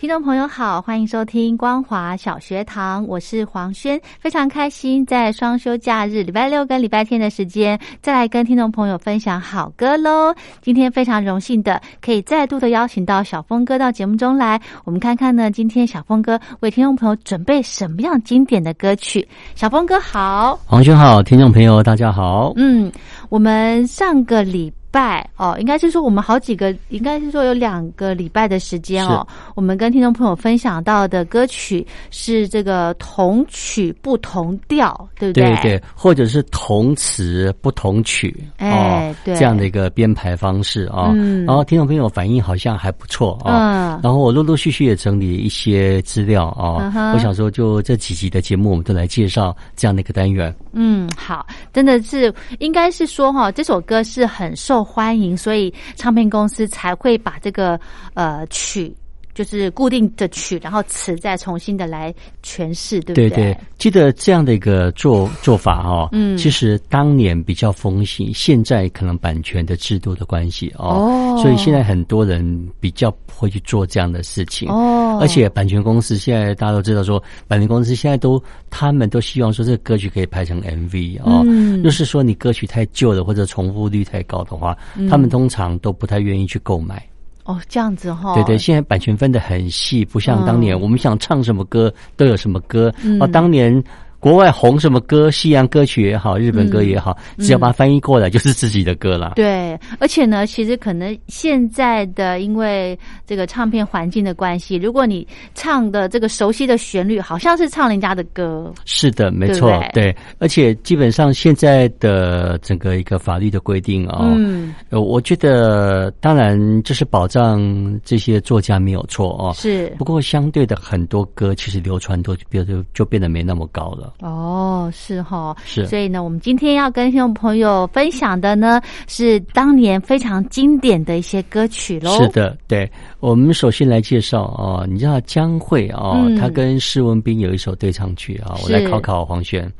听众朋友好，欢迎收听光华小学堂，我是黄轩，非常开心在双休假日礼拜六跟礼拜天的时间，再来跟听众朋友分享好歌喽。今天非常荣幸的可以再度的邀请到小峰哥到节目中来，我们看看呢，今天小峰哥为听众朋友准备什么样经典的歌曲。小峰哥好，黄轩好，听众朋友大家好。嗯，我们上个礼。拜哦，应该是说我们好几个，应该是说有两个礼拜的时间哦。我们跟听众朋友分享到的歌曲是这个同曲不同调，对不对？对对，或者是同词不同曲，哎，对，这样的一个编排方式啊。嗯，然后听众朋友反应好像还不错啊。嗯，然后我陆陆续续也整理一些资料啊。我想说，就这几集的节目，我们都来介绍这样的一个单元。嗯，好，真的是应该是说哈，这首歌是很受欢迎，所以唱片公司才会把这个呃曲。就是固定的曲，然后词再重新的来诠释，对不对？对对，记得这样的一个做 做法哈，嗯，其实当年比较风行，现在可能版权的制度的关系哦，所以现在很多人比较会去做这样的事情哦。而且版权公司现在大家都知道，说版权公司现在都他们都希望说这个歌曲可以拍成 MV 哦。嗯，就是说你歌曲太旧了或者重复率太高的话，他们通常都不太愿意去购买。哦，这样子哈，对对，现在版权分的很细，不像当年我们想唱什么歌都有什么歌。哦，当年。国外红什么歌，西洋歌曲也好，日本歌也好，只要把它翻译过来，就是自己的歌了。对，而且呢，其实可能现在的因为这个唱片环境的关系，如果你唱的这个熟悉的旋律，好像是唱人家的歌。是的，没错，对。而且基本上现在的整个一个法律的规定啊，嗯，我觉得当然就是保障这些作家没有错哦。是。不过相对的很多歌，其实流传度就就就变得没那么高了。哦，是哈，是，所以呢，我们今天要跟听众朋友分享的呢，是当年非常经典的一些歌曲喽。是的，对，我们首先来介绍啊，你知道江蕙啊，他跟施文斌有一首对唱曲啊，我来考考黄轩，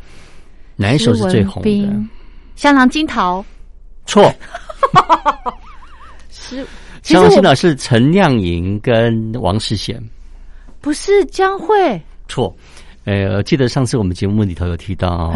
哪一首是最红的？《香囊金桃》错，是。香囊金桃是陈亮莹跟王世贤，不是江蕙，错。呃，记得上次我们节目里头有提到啊，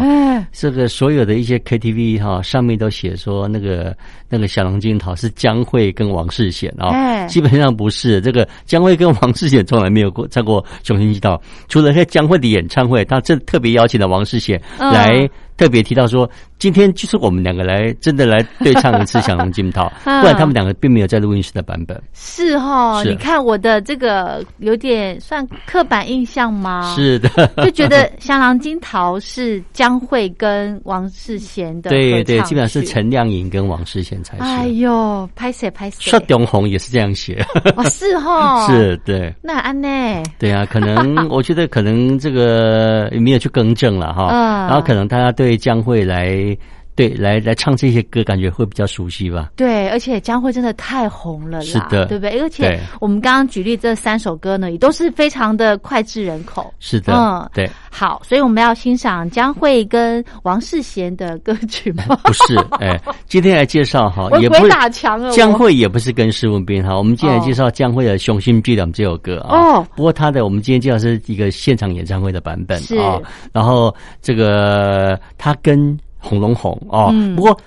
这个所有的一些 KTV 哈，上面都写说那个那个小龙金桃是江蕙跟王世贤啊，基本上不是这个江蕙跟王世贤从来没有过唱过雄心之道，除了在江蕙的演唱会，他这特别邀请了王世贤来。特别提到说，今天就是我们两个来真的来对唱一次《小龙金涛》，不然他们两个并没有在录音室的版本。是哈，你看我的这个有点算刻板印象吗？是的，就觉得《香囊金桃》是江蕙跟王世贤的对对，基本上是陈亮颖跟王世贤才是。哎呦，拍谁拍谁，说永红也是这样写。哦，是哈，是对。那安内？对啊，可能我觉得可能这个没有去更正了哈，然后可能大家对。江蕙来。对，来来唱这些歌，感觉会比较熟悉吧？对，而且江蕙真的太红了啦，是的，对不对？而且我们刚刚举例这三首歌呢，也都是非常的脍炙人口。是的，嗯，对。好，所以我们要欣赏江蕙跟王世贤的歌曲吗？不是，哎，今天来介绍哈，也不打墙了。江蕙也不是跟施文斌哈，我们今天来介绍江蕙的《雄心巨两》这首歌啊。哦，不过他的我们今天介绍是一个现场演唱会的版本啊。然后这个他跟。红龙红哦，不过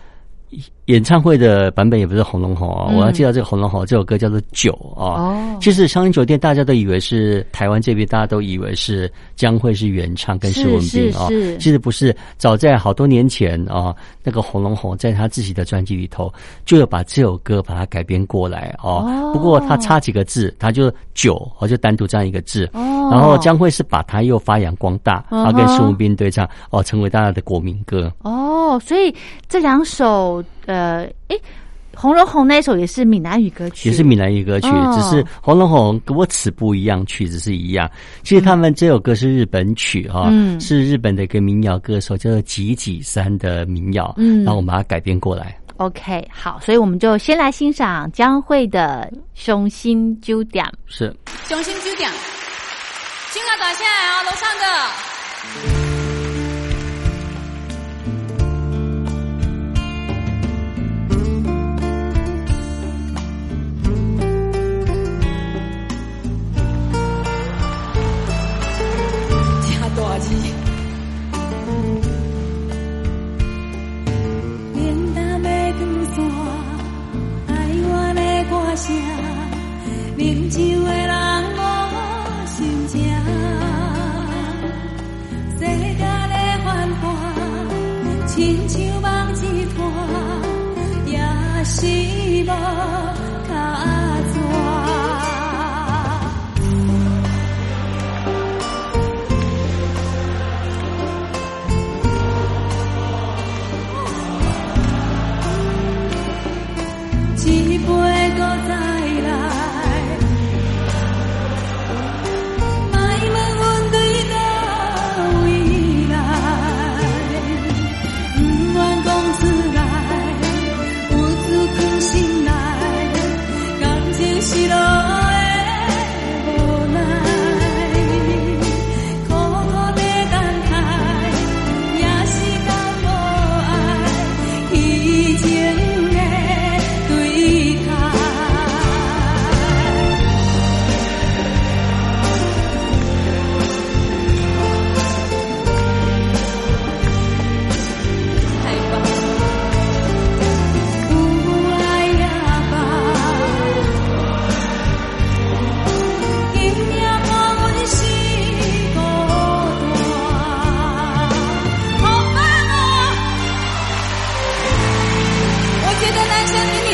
演唱会的版本也不是《红龙红》啊，我要介绍这个《红龙红》这首歌叫做《酒》啊。哦，其实香林酒店大家都以为是台湾这边，大家都以为是江蕙是原唱跟施文斌啊，其实不是。早在好多年前啊，那个《红龙红》在他自己的专辑里头，就有把这首歌把它改编过来哦。不过他差几个字，他就“酒”我就单独这样一个字。哦，然后江蕙是把它又发扬光大，然后跟施文斌对唱哦，成为大家的国民歌。哦，所以这两首。呃，哎，《红楼红》那首也是闽南语歌曲，也是闽南语歌曲，只是《红楼红》歌词不一样，曲子是一样。其实他们这首歌是日本曲哈，是日本的一个民谣歌手叫做吉吉山的民谣，嗯，然后我们把它改编过来。OK，好，所以我们就先来欣赏江蕙的《雄心酒店》。是《雄心酒店》，请啊，大家啊，楼上的。记忆。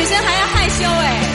女生还要害羞哎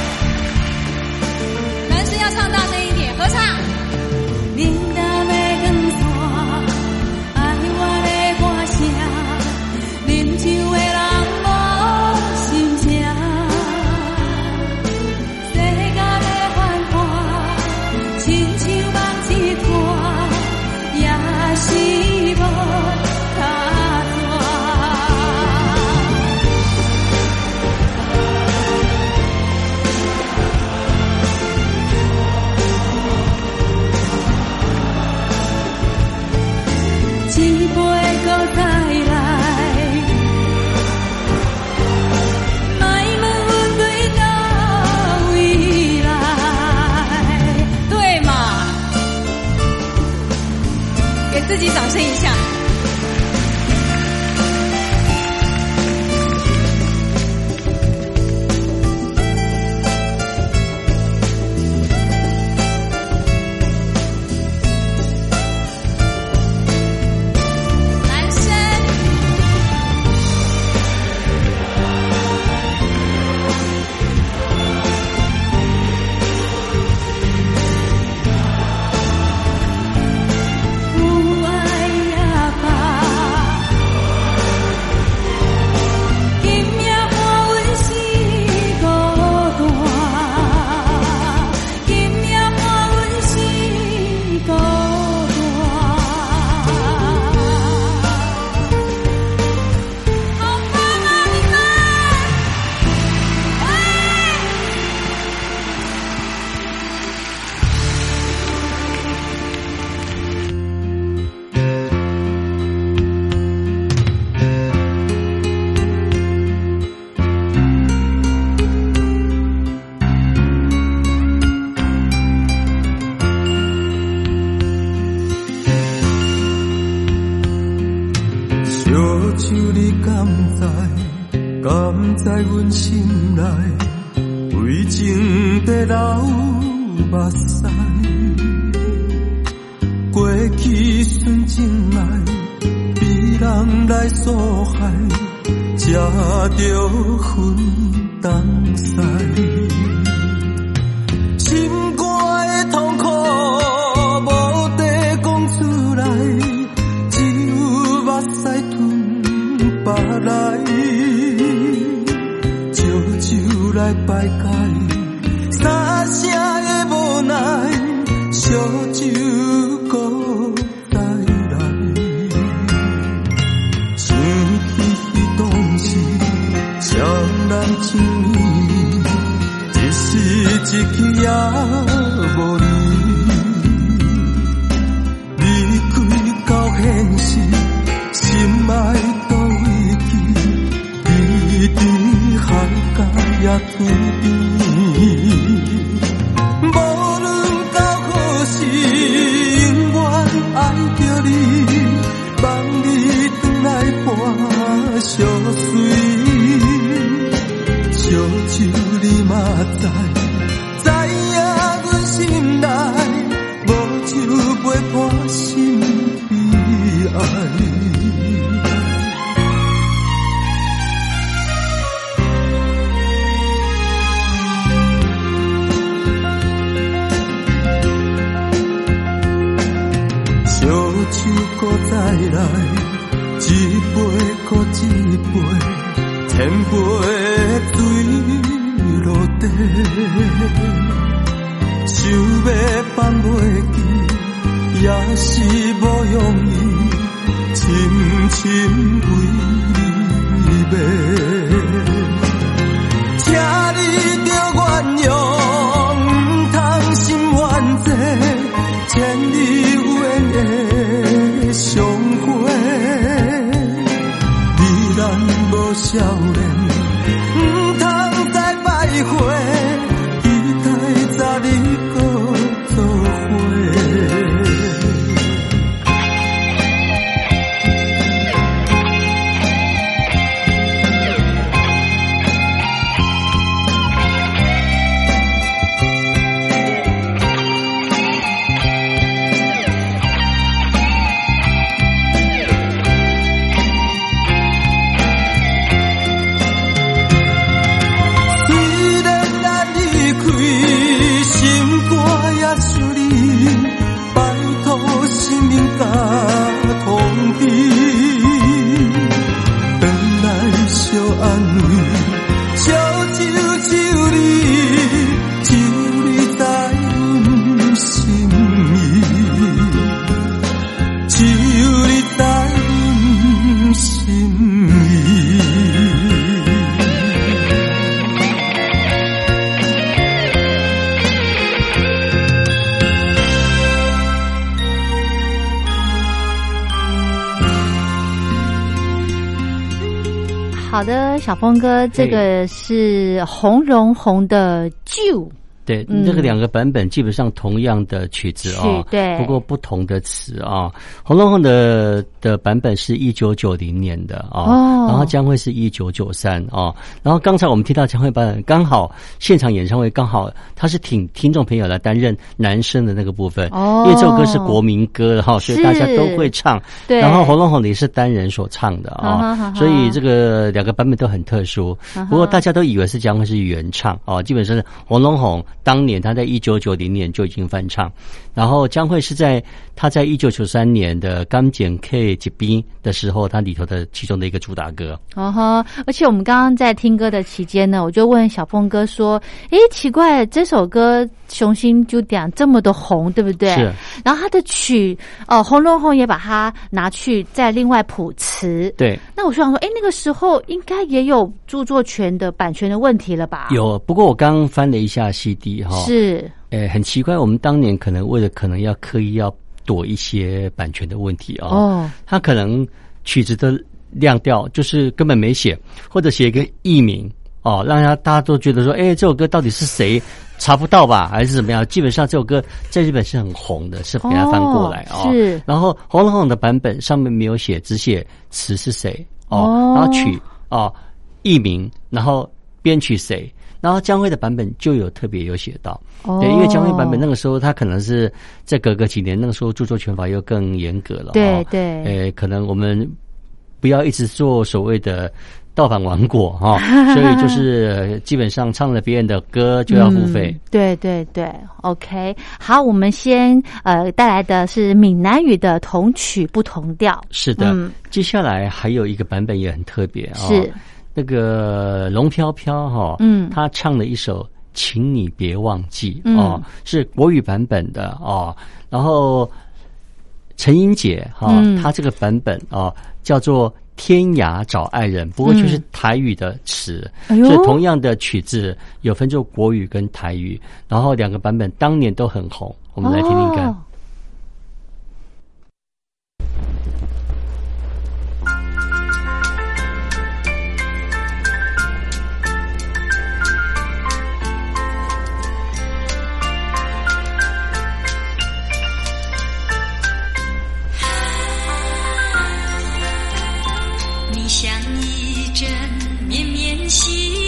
掌声一下。苦也再来，一杯搁一杯，千杯水落地，想要放袂记，也是无容易，深深为你迷。小峰哥，这个是红绒红的旧。对，这个两个版本基本上同样的曲子啊，对，不过不同的词啊。红楼梦的的版本是一九九零年的啊，然后将会是一九九三啊。然后刚才我们听到将会版本，刚好现场演唱会刚好他是请听众朋友来担任男生的那个部分，因为这首歌是国民歌哈，所以大家都会唱。对，然后红龙红的也是单人所唱的啊，所以这个两个版本都很特殊。不过大家都以为是将会是原唱啊，基本上是红龙红。当年他在一九九零年就已经翻唱，然后将会是在他在一九九三年的《钢剪 K 结冰》的时候，他里头的其中的一个主打歌。哦哈，而且我们刚刚在听歌的期间呢，我就问小峰哥说：“诶，奇怪，这首歌雄心就点这么的红，对不对？”是。然后他的曲哦，《红龙红》也把它拿去再另外谱词。对。那我想说，哎，那个时候应该也有著作权的版权的问题了吧？有，不过我刚翻了一下 CD 哈，是，诶，很奇怪，我们当年可能为了可能要刻意要躲一些版权的问题啊，哦，他可能曲子的亮调就是根本没写，或者写一个艺名哦，让大家大家都觉得说，哎，这首歌到底是谁？查不到吧，还是怎么样？基本上这首歌在日本是很红的，是给它翻过来哦。是，然后红红的版本上面没有写，只写词是谁哦，然后曲哦。艺名，然后编曲谁，然后江蕙的版本就有特别有写到，对，因为江蕙版本那个时候他可能是在隔个几年，那个时候著作权法又更严格了，对对，呃，可能我们不要一直做所谓的。盗版王国哈，所以就是基本上唱了别人的歌就要付费。对对对，OK，好，我们先呃带来的是闽南语的同曲不同调。是的，接下来还有一个版本也很特别啊，是那个龙飘飘哈，嗯，他唱了一首《请你别忘记》哦，是国语版本的哦，然后陈英姐哈，她这个版本哦叫做。天涯找爱人，不过就是台语的词，所以同样的曲子有分作国语跟台语，然后两个版本当年都很红，我们来听听看。心。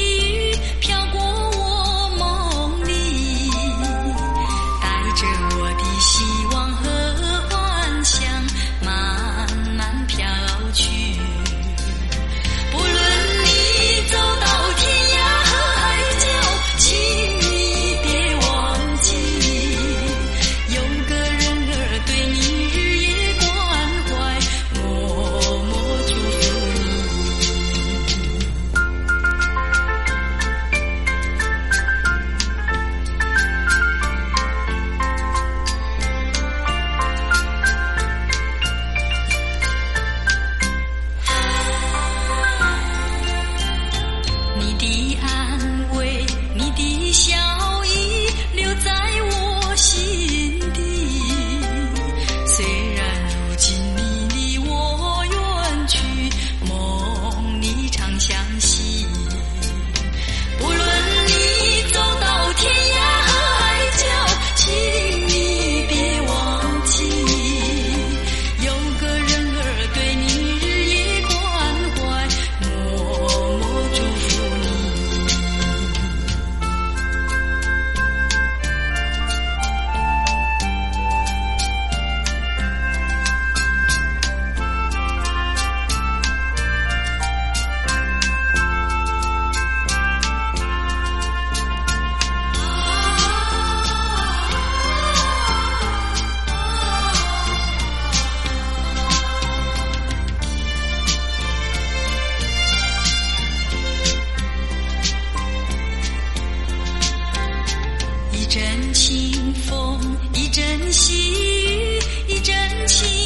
予阮是台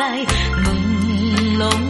问拢无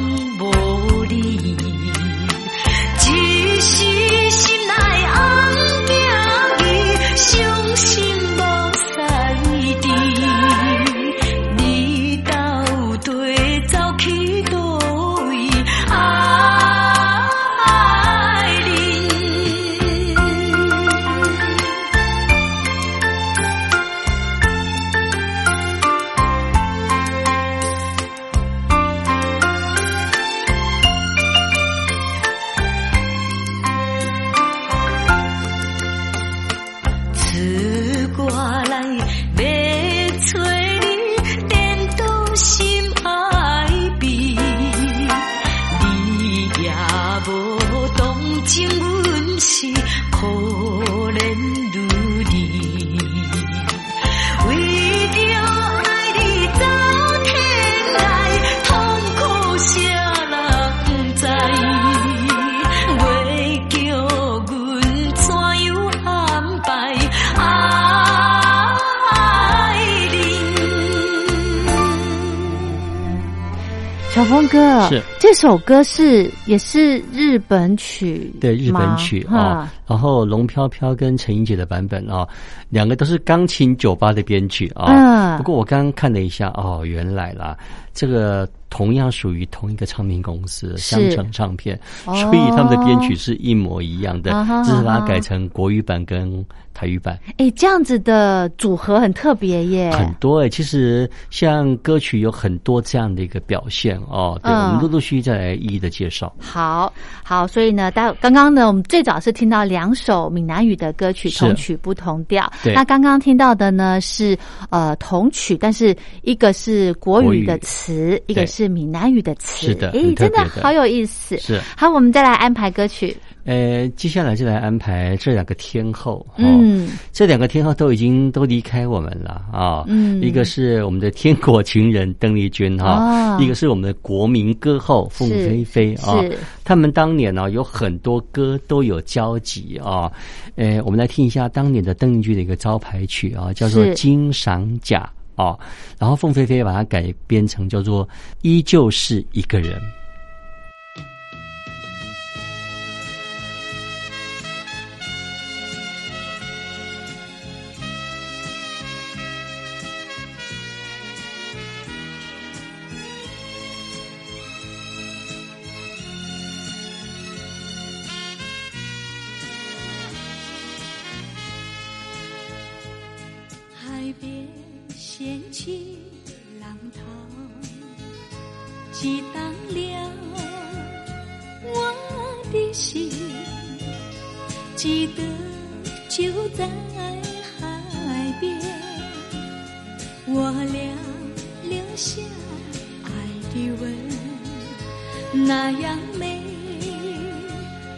峰哥，是。这首歌是也是日本曲，对日本曲吗啊，然后龙飘飘跟陈英姐的版本啊，两个都是钢琴酒吧的编曲啊。嗯。不过我刚刚看了一下，哦，原来啦，这个同样属于同一个唱片公司是。香城唱片，哦。所以他们的编曲是一模一样的只是把它改成国语版跟台语版。哎，这样子的组合很特别耶，很多哎、其实像歌曲有很多这样的一个表现哦。对，嗯我们陆陆续续再来一一的介绍。好好，所以呢，待刚刚呢，我们最早是听到两首闽南语的歌曲，同曲不同调。对那刚刚听到的呢是呃同曲，但是一个是国国语语的词，一个是闽南语的词。是的诶，很特真的好有意思。是好，我们再来安排歌曲。呃，接下来就来安排这两个天后。哦、嗯，这两个天后都已经都离开我们了啊。嗯一个是我们的天国情人邓丽君哈、哦一个是我们的国民歌后凤飞飞啊是。他们当年呢、有很多歌都有交集啊。呃，我们来听一下当年的邓丽君的一个招牌曲啊，叫做《金赏甲》啊。然后凤飞飞把它改编成叫做《依旧是一个人》。掀起浪涛，激荡了我的心。记得就在海边，我俩留下爱的吻，那样美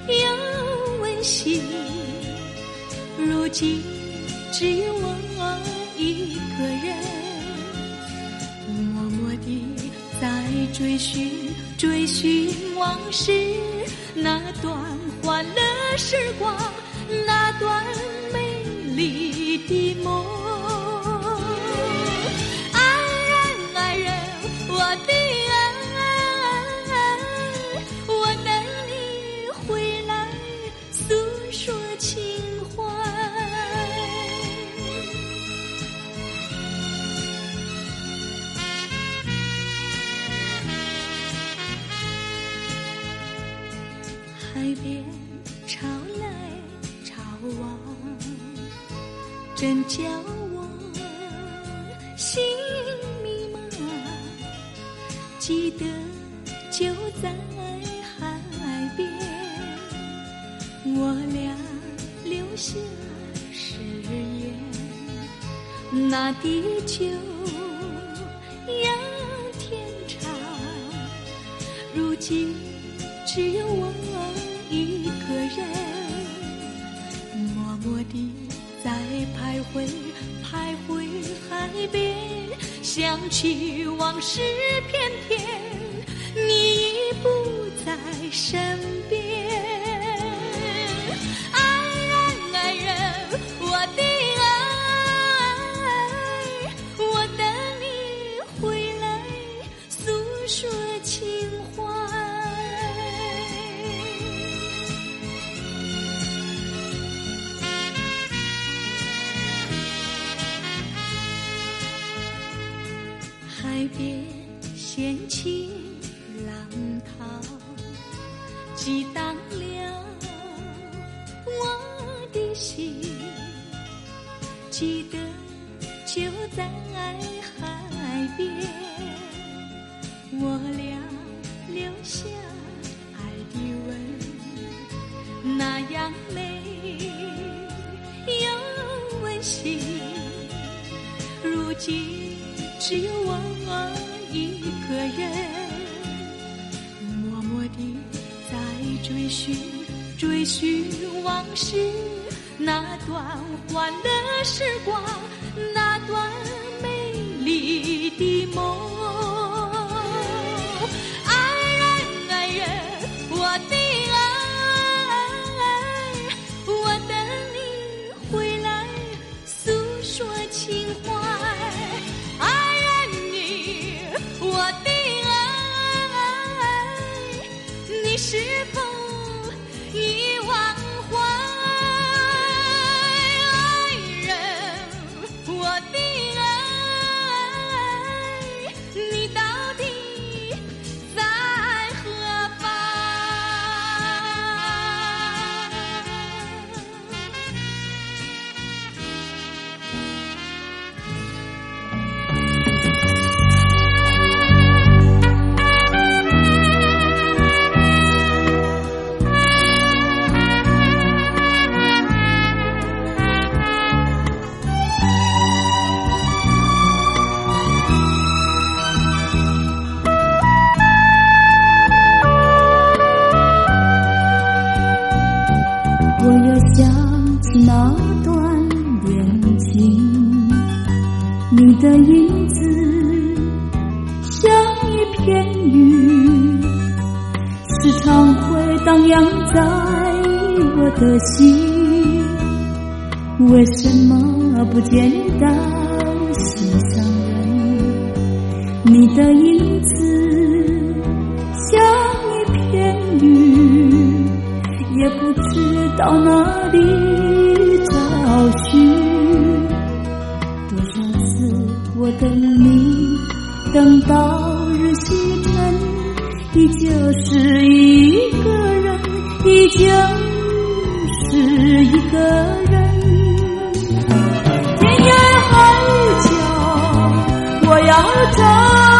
又温馨。如今追寻追寻往事，再徘徊，徘徊海边，想起往事片片，你已不在身边。那样美又温馨。如今只有我一个人，默默地在追寻追寻往事。那段欢乐时光，那段美丽的梦。为什么不见到心上人？你的影子像一片云，也不知道哪里找寻。多少次我等你，等到日西沉，依旧是一个人，依旧是一个。know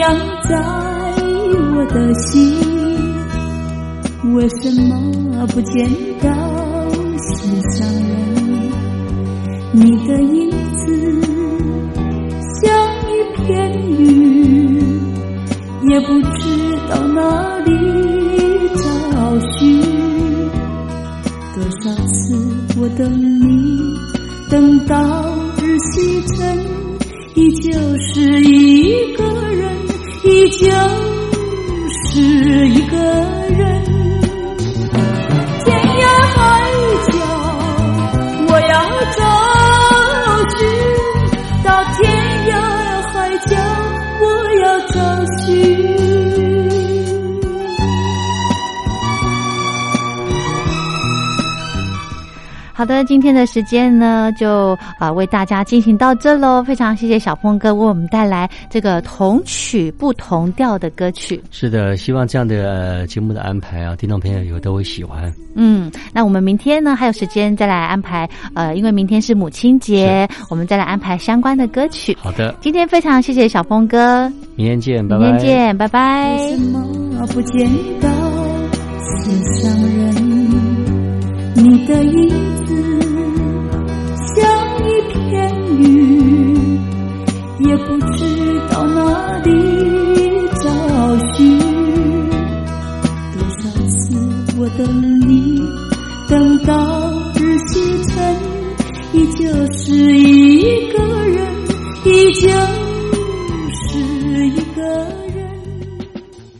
荡在我的心，为什么不见到心上人？你的影子像一片云，也不知道哪里找寻。多少次我等你，等到日西沉，依旧是一个。好的，今天的时间呢，就啊为大家进行到这喽。非常谢谢小峰哥为我们带来这个同曲不同调的歌曲。是的，希望这样的节目的安排啊，听众朋友有都会喜欢。嗯，那我们明天呢还有时间再来安排，呃，因为明天是母亲节，我们再来安排相关的歌曲。好的，今天非常谢谢小峰哥，明天见，拜拜。明天见，拜拜。为什么不见到心上人？你的影子像一片云也不知到哪里找寻多少次我等你等到日西沉依旧是一个人依旧是一个